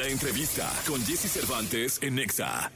La entrevista con Jesse Cervantes en Nexa.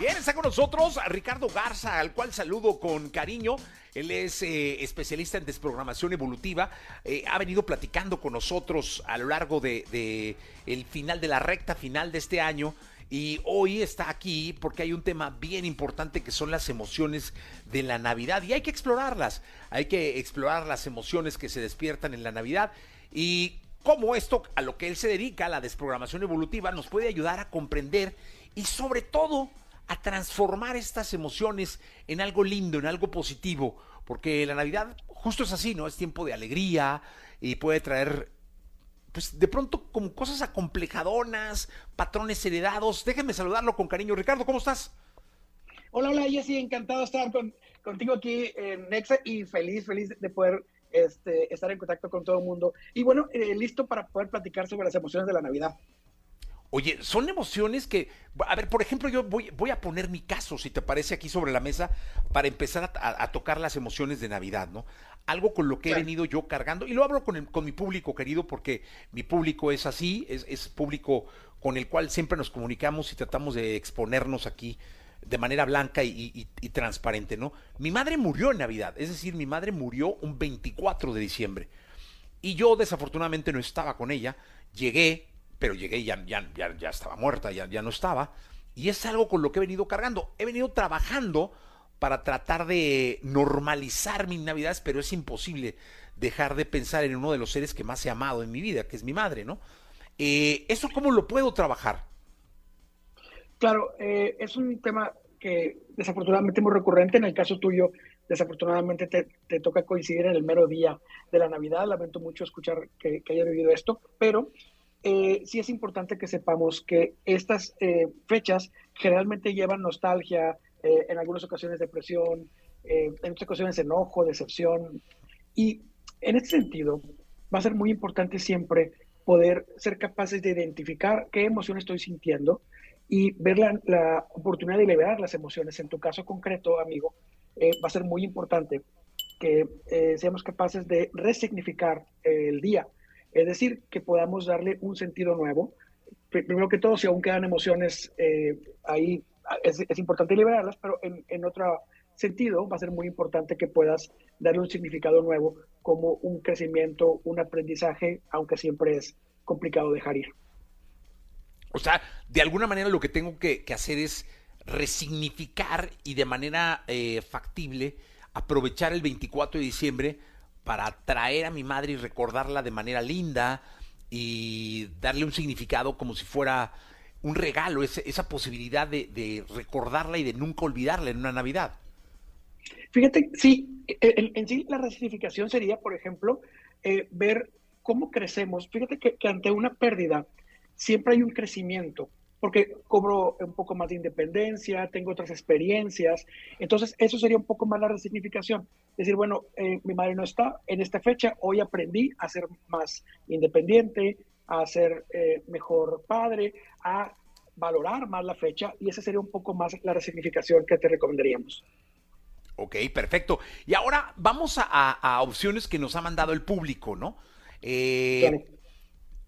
Bien, está con nosotros Ricardo Garza, al cual saludo con cariño. Él es eh, especialista en desprogramación evolutiva. Eh, ha venido platicando con nosotros a lo largo de, de el final de la recta final de este año. Y hoy está aquí porque hay un tema bien importante que son las emociones de la Navidad. Y hay que explorarlas. Hay que explorar las emociones que se despiertan en la Navidad. Y cómo esto, a lo que él se dedica, la desprogramación evolutiva, nos puede ayudar a comprender y sobre todo a transformar estas emociones en algo lindo, en algo positivo, porque la Navidad justo es así, ¿no? Es tiempo de alegría y puede traer, pues de pronto como cosas acomplejadonas, patrones heredados. Déjenme saludarlo con cariño. Ricardo, ¿cómo estás? Hola, hola, Jessy, encantado de estar contigo aquí en Nexa y feliz, feliz de poder este, estar en contacto con todo el mundo. Y bueno, eh, listo para poder platicar sobre las emociones de la Navidad. Oye, son emociones que, a ver, por ejemplo, yo voy, voy a poner mi caso, si te parece, aquí sobre la mesa, para empezar a, tocar las emociones de Navidad, ¿no? Algo con lo que he venido yo cargando, y lo hablo con, con mi público querido, porque mi público es así, es, es público con el cual siempre nos comunicamos y tratamos de exponernos aquí de manera blanca y, transparente, ¿no? Mi madre murió en Navidad, es decir, mi madre murió un 24 de diciembre. Y yo desafortunadamente no estaba con ella, llegué, pero llegué y ya, ya, ya, estaba muerta, ya, ya no estaba. Y es algo con lo que he venido cargando. He venido trabajando para tratar de normalizar mis navidades, pero es imposible dejar de pensar en uno de los seres que más he amado en mi vida, que es mi madre, ¿no? Eh, ¿Eso cómo lo puedo trabajar? Claro, eh, es un tema que desafortunadamente muy recurrente. En el caso tuyo, desafortunadamente te, toca coincidir en el mero día de la Navidad. Lamento mucho escuchar que, que haya vivido esto, pero eh, sí es importante que sepamos que estas eh, fechas generalmente llevan nostalgia, eh, en algunas ocasiones depresión, en otras ocasiones enojo, decepción. Y en este sentido, va a ser muy importante siempre poder ser capaces de identificar qué emoción estoy sintiendo y ver la, oportunidad de liberar las emociones. En tu caso concreto, amigo, va a ser muy importante que seamos capaces de resignificar el día es decir, que podamos darle un sentido nuevo. Primero que todo, si aún quedan emociones eh, ahí, es, importante liberarlas, pero en, otro sentido va a ser muy importante que puedas darle un significado nuevo como un crecimiento, un aprendizaje, aunque siempre es complicado dejar ir. O sea, de alguna manera lo que tengo que, hacer es resignificar y de manera eh, factible aprovechar el 24 de diciembre para traer a mi madre y recordarla de manera linda y darle un significado como si fuera un regalo, esa posibilidad de, recordarla y de nunca olvidarla en una Navidad. Fíjate, sí, en, sí la resignificación sería, por ejemplo, eh, ver cómo crecemos. Fíjate que, ante una pérdida siempre hay un crecimiento porque cobro un poco más de independencia, tengo otras experiencias. Entonces, eso sería un poco más la resignificación. Decir, bueno, eh, mi madre no está en esta fecha, hoy aprendí a ser más independiente, a ser eh, mejor padre, a valorar más la fecha y esa sería un poco más la resignificación que te recomendaríamos. Ok, perfecto. Y ahora vamos a, opciones que nos ha mandado el público, ¿no? Eh,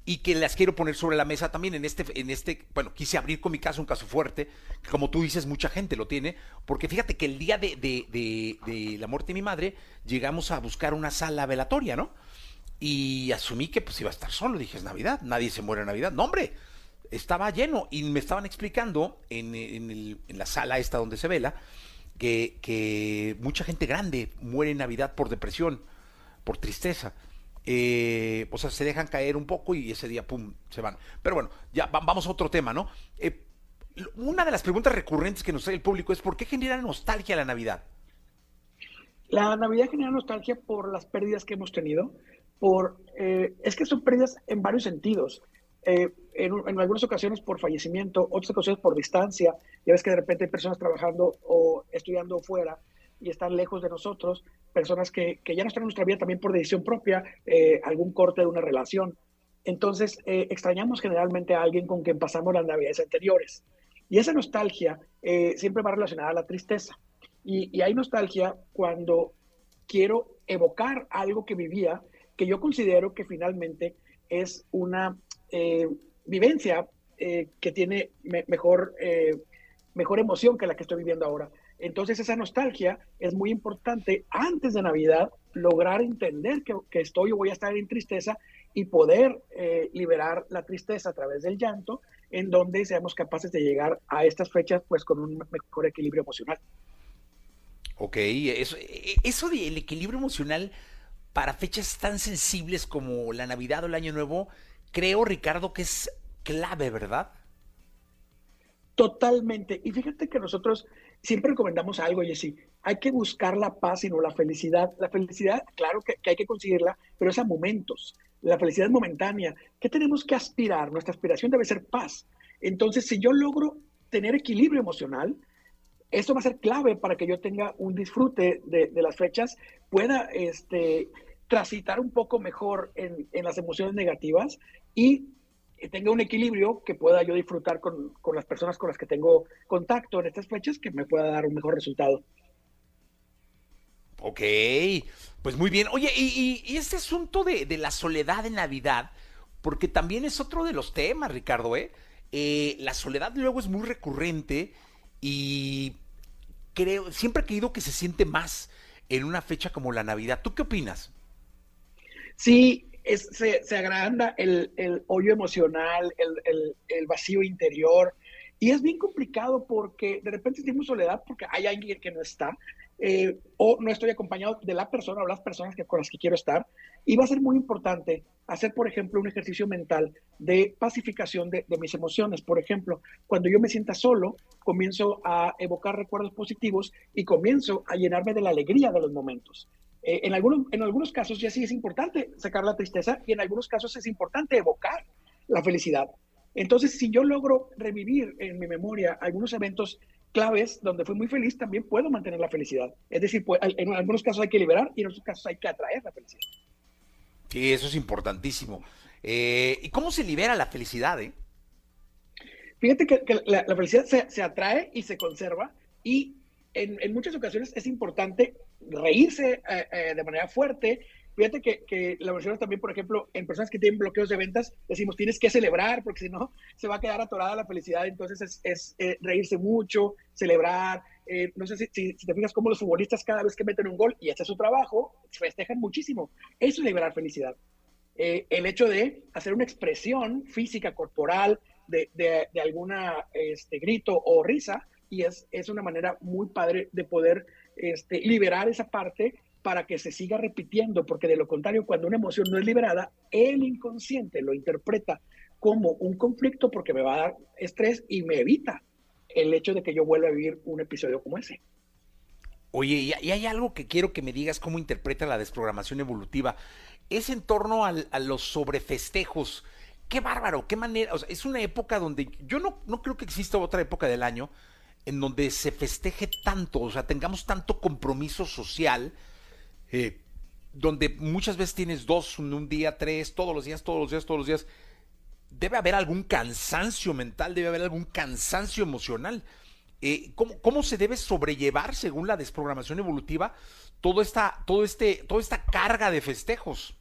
y que las quiero poner sobre la mesa también en este, en este, bueno, quise abrir con mi caso un caso fuerte, que como tú dices, mucha gente lo tiene, porque fíjate que el día de, de, de, la muerte de mi madre, llegamos a buscar una sala velatoria, ¿no? Y asumí que pues iba a estar solo, dije, es Navidad, nadie se muere en Navidad. No, hombre, estaba lleno y me estaban explicando en, en, el, en la sala esta donde se vela, que, que mucha gente grande muere en Navidad por depresión, por tristeza eh, o sea, se dejan caer un poco y ese día, pum, se van. Pero bueno, ya vamos a otro tema, ¿no? Eh, una de las preguntas recurrentes que nos trae el público es ¿por qué genera nostalgia la Navidad? La Navidad genera nostalgia por las pérdidas que hemos tenido, por eh, es que son pérdidas en varios sentidos. Eh, en, en, algunas ocasiones por fallecimiento, otras ocasiones por distancia. Ya ves que de repente hay personas trabajando o estudiando fuera y están lejos de nosotros, personas que, que ya no están en nuestra vida también por decisión propia, eh, algún corte de una relación. Entonces, eh, extrañamos generalmente a alguien con quien pasamos las navidades anteriores. Y esa nostalgia eh, siempre va relacionada a la tristeza. Y, hay nostalgia cuando quiero evocar algo que vivía, que yo considero que finalmente es una, vivencia que tiene mejor, mejor emoción que la que estoy viviendo ahora. Entonces esa nostalgia es muy importante antes de Navidad, lograr entender que, que estoy o voy a estar en tristeza y poder eh, liberar la tristeza a través del llanto, en donde seamos capaces de llegar a estas fechas pues con un mejor equilibrio emocional. Ok, eso, eso del equilibrio emocional para fechas tan sensibles como la Navidad o el Año Nuevo, creo, Ricardo, que es clave, ¿verdad? Totalmente. Y fíjate que nosotros siempre recomendamos algo, Jessy. Hay que buscar la paz y no la felicidad. La felicidad, claro que, hay que conseguirla, pero es a momentos. La felicidad es momentánea. ¿Qué tenemos que aspirar? Nuestra aspiración debe ser paz. Entonces, si yo logro tener equilibrio emocional, esto va a ser clave para que yo tenga un disfrute de, las fechas, pueda este, transitar un poco mejor en, en las emociones negativas y tenga un equilibrio que pueda yo disfrutar con, con, las personas con las que tengo contacto en estas fechas, que me pueda dar un mejor resultado. Ok, pues muy bien. Oye, y, y, este asunto de, de, la soledad en Navidad, porque también es otro de los temas, Ricardo, ¿eh? ¿eh? La soledad luego es muy recurrente y creo, siempre he creído que se siente más en una fecha como la Navidad. ¿Tú qué opinas? Sí, se, agranda el, el hoyo emocional, el, vacío interior. Y es bien complicado porque de repente sentimos soledad porque hay alguien que no está, eh, o no estoy acompañado de la persona o las personas con las que quiero estar. Y va a ser muy importante hacer, por ejemplo, un ejercicio mental de pacificación de, de mis emociones. Por ejemplo, cuando yo me sienta solo, comienzo a evocar recuerdos positivos y comienzo a llenarme de la alegría de los momentos. Eh, en, algunos, en algunos casos ya sí es importante sacar la tristeza y en algunos casos es importante evocar la felicidad. Entonces, si yo logro revivir en mi memoria algunos eventos claves donde fui muy feliz, también puedo mantener la felicidad. Es decir, pues, en algunos casos hay que liberar y en otros casos hay que atraer la felicidad. Sí, eso es importantísimo. Eh, ¿Y cómo se libera la felicidad? Eh? Fíjate que, la, felicidad se, se, atrae y se conserva y en, en, muchas ocasiones es importante reírse eh, eh, de manera fuerte. Fíjate que, que la versión también, por ejemplo, en personas que tienen bloqueos de ventas, decimos tienes que celebrar porque si no se va a quedar atorada la felicidad. Entonces es, eh, reírse mucho, celebrar. no sé si, si, te fijas cómo los futbolistas cada vez que meten un gol y este es su trabajo, festejan muchísimo. Eso es liberar felicidad. el hecho de hacer una expresión física, corporal, de, de, de alguna este, grito o risa, y es, es una manera muy padre de poder este, liberar esa parte para que se siga repitiendo, porque de lo contrario, cuando una emoción no es liberada, el inconsciente lo interpreta como un conflicto porque me va a dar estrés y me evita el hecho de que yo vuelva a vivir un episodio como ese. Oye, y hay algo que quiero que me digas cómo interpreta la desprogramación evolutiva. Es en torno a los sobrefestejos. Qué bárbaro, qué manera. Es una época donde yo no, no creo que exista otra época del año en donde se festeje tanto, o sea, tengamos tanto compromiso social, eh, donde muchas veces tienes dos, un, día, tres, todos los días, todos los días, todos los días. Debe haber algún cansancio mental, debe haber algún cansancio emocional. Eh, ¿cómo, se debe sobrellevar, según la desprogramación evolutiva, todo esta, todo este, toda esta carga de festejos?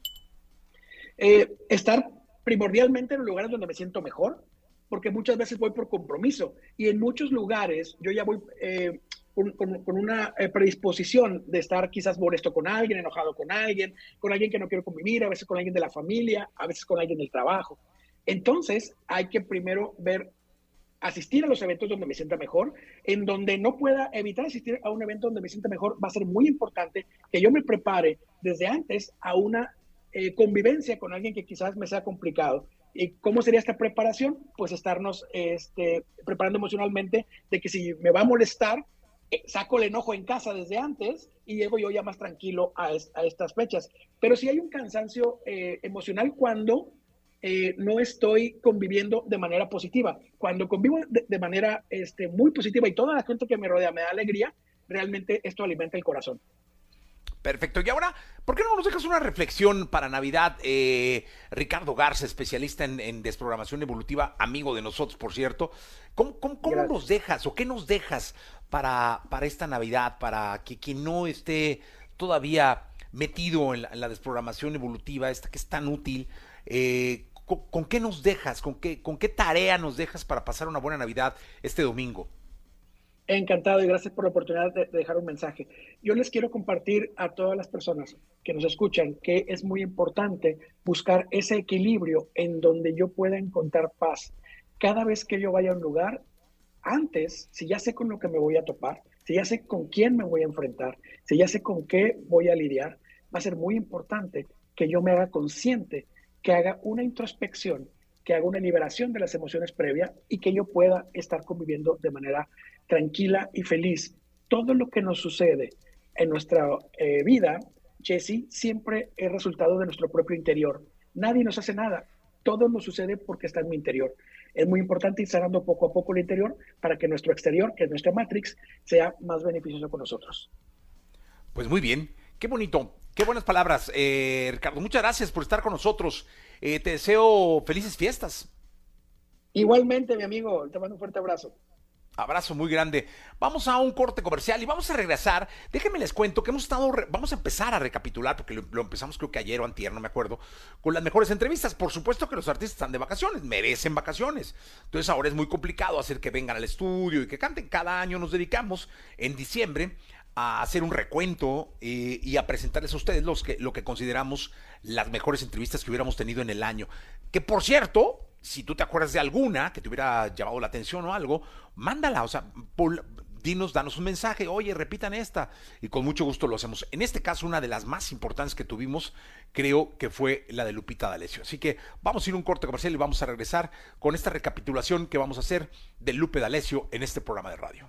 Eh, estar primordialmente en lugares donde me siento mejor, porque muchas veces voy por compromiso. Y en muchos lugares yo ya voy eh, con, una eh, predisposición de estar quizás molesto con alguien, enojado con alguien, con alguien que no quiero convivir, a veces con alguien de la familia, a veces con alguien del trabajo. Entonces hay que primero ver, asistir a los eventos donde me sienta mejor, en donde no pueda evitar asistir a un evento donde me sienta mejor, va a ser muy importante que yo me prepare desde antes a una eh, convivencia con alguien que quizás me sea complicado. ¿Y cómo sería esta preparación? Pues estarnos este, preparando emocionalmente de que si me va a molestar, eh, saco el enojo en casa desde antes y llego yo ya más tranquilo a, estas fechas. Pero si hay un cansancio eh, emocional cuando eh, no estoy conviviendo de manera positiva. Cuando convivo de, manera este, muy positiva y toda la gente que me rodea me da alegría, realmente esto alimenta el corazón. Perfecto. Y ahora, ¿por qué no nos dejas una reflexión para Navidad? Eh, Ricardo Garza, especialista en, desprogramación evolutiva, amigo de nosotros, por cierto. ¿Cómo, nos dejas o qué nos dejas para, para esta Navidad, para que quien no esté todavía metido en la, desprogramación evolutiva, esta que es tan útil, eh, ¿con, qué nos dejas? ¿Con qué, ¿Con qué tarea nos dejas para pasar una buena Navidad este domingo? Encantado y gracias por la oportunidad de, dejar un mensaje. Yo les quiero compartir a todas las personas que nos escuchan que es muy importante buscar ese equilibrio en donde yo pueda encontrar paz. Cada vez que yo vaya a un lugar, antes, si ya sé con lo que me voy a topar, si ya sé con quién me voy a enfrentar, si ya sé con qué voy a lidiar, va a ser muy importante que yo me haga consciente, que haga una introspección, que haga una liberación de las emociones previas y que yo pueda estar conviviendo de manera tranquila y feliz. Todo lo que nos sucede en nuestra eh, vida, Jesse, siempre es resultado de nuestro propio interior. Nadie nos hace nada. Todo nos sucede porque está en mi interior. Es muy importante ir sanando poco a poco el interior para que nuestro exterior, que es nuestra Matrix, sea más beneficioso con nosotros. Pues muy bien, qué bonito, qué buenas palabras, eh, Ricardo. Muchas gracias por estar con nosotros. Eh, te deseo felices fiestas. Igualmente, mi amigo, te mando un fuerte abrazo. Abrazo muy grande. Vamos a un corte comercial y vamos a regresar. Déjenme les cuento que hemos estado, vamos a empezar a recapitular, porque lo, empezamos creo que ayer o antier, no me acuerdo, con las mejores entrevistas. Por supuesto que los artistas están de vacaciones, merecen vacaciones. Entonces ahora es muy complicado hacer que vengan al estudio y que canten. Cada año nos dedicamos en diciembre a hacer un recuento eh, y a presentarles a ustedes los que, lo que consideramos las mejores entrevistas que hubiéramos tenido en el año. Que por cierto, si tú te acuerdas de alguna que te hubiera llamado la atención o algo, mándala, o sea, dinos, danos un mensaje, oye, repitan esta, y con mucho gusto lo hacemos. En este caso, una de las más importantes que tuvimos, creo que fue la de Lupita D'Alessio. Así que vamos a ir a un corte comercial y vamos a regresar con esta recapitulación que vamos a hacer de Lupe D'Alessio en este programa de radio.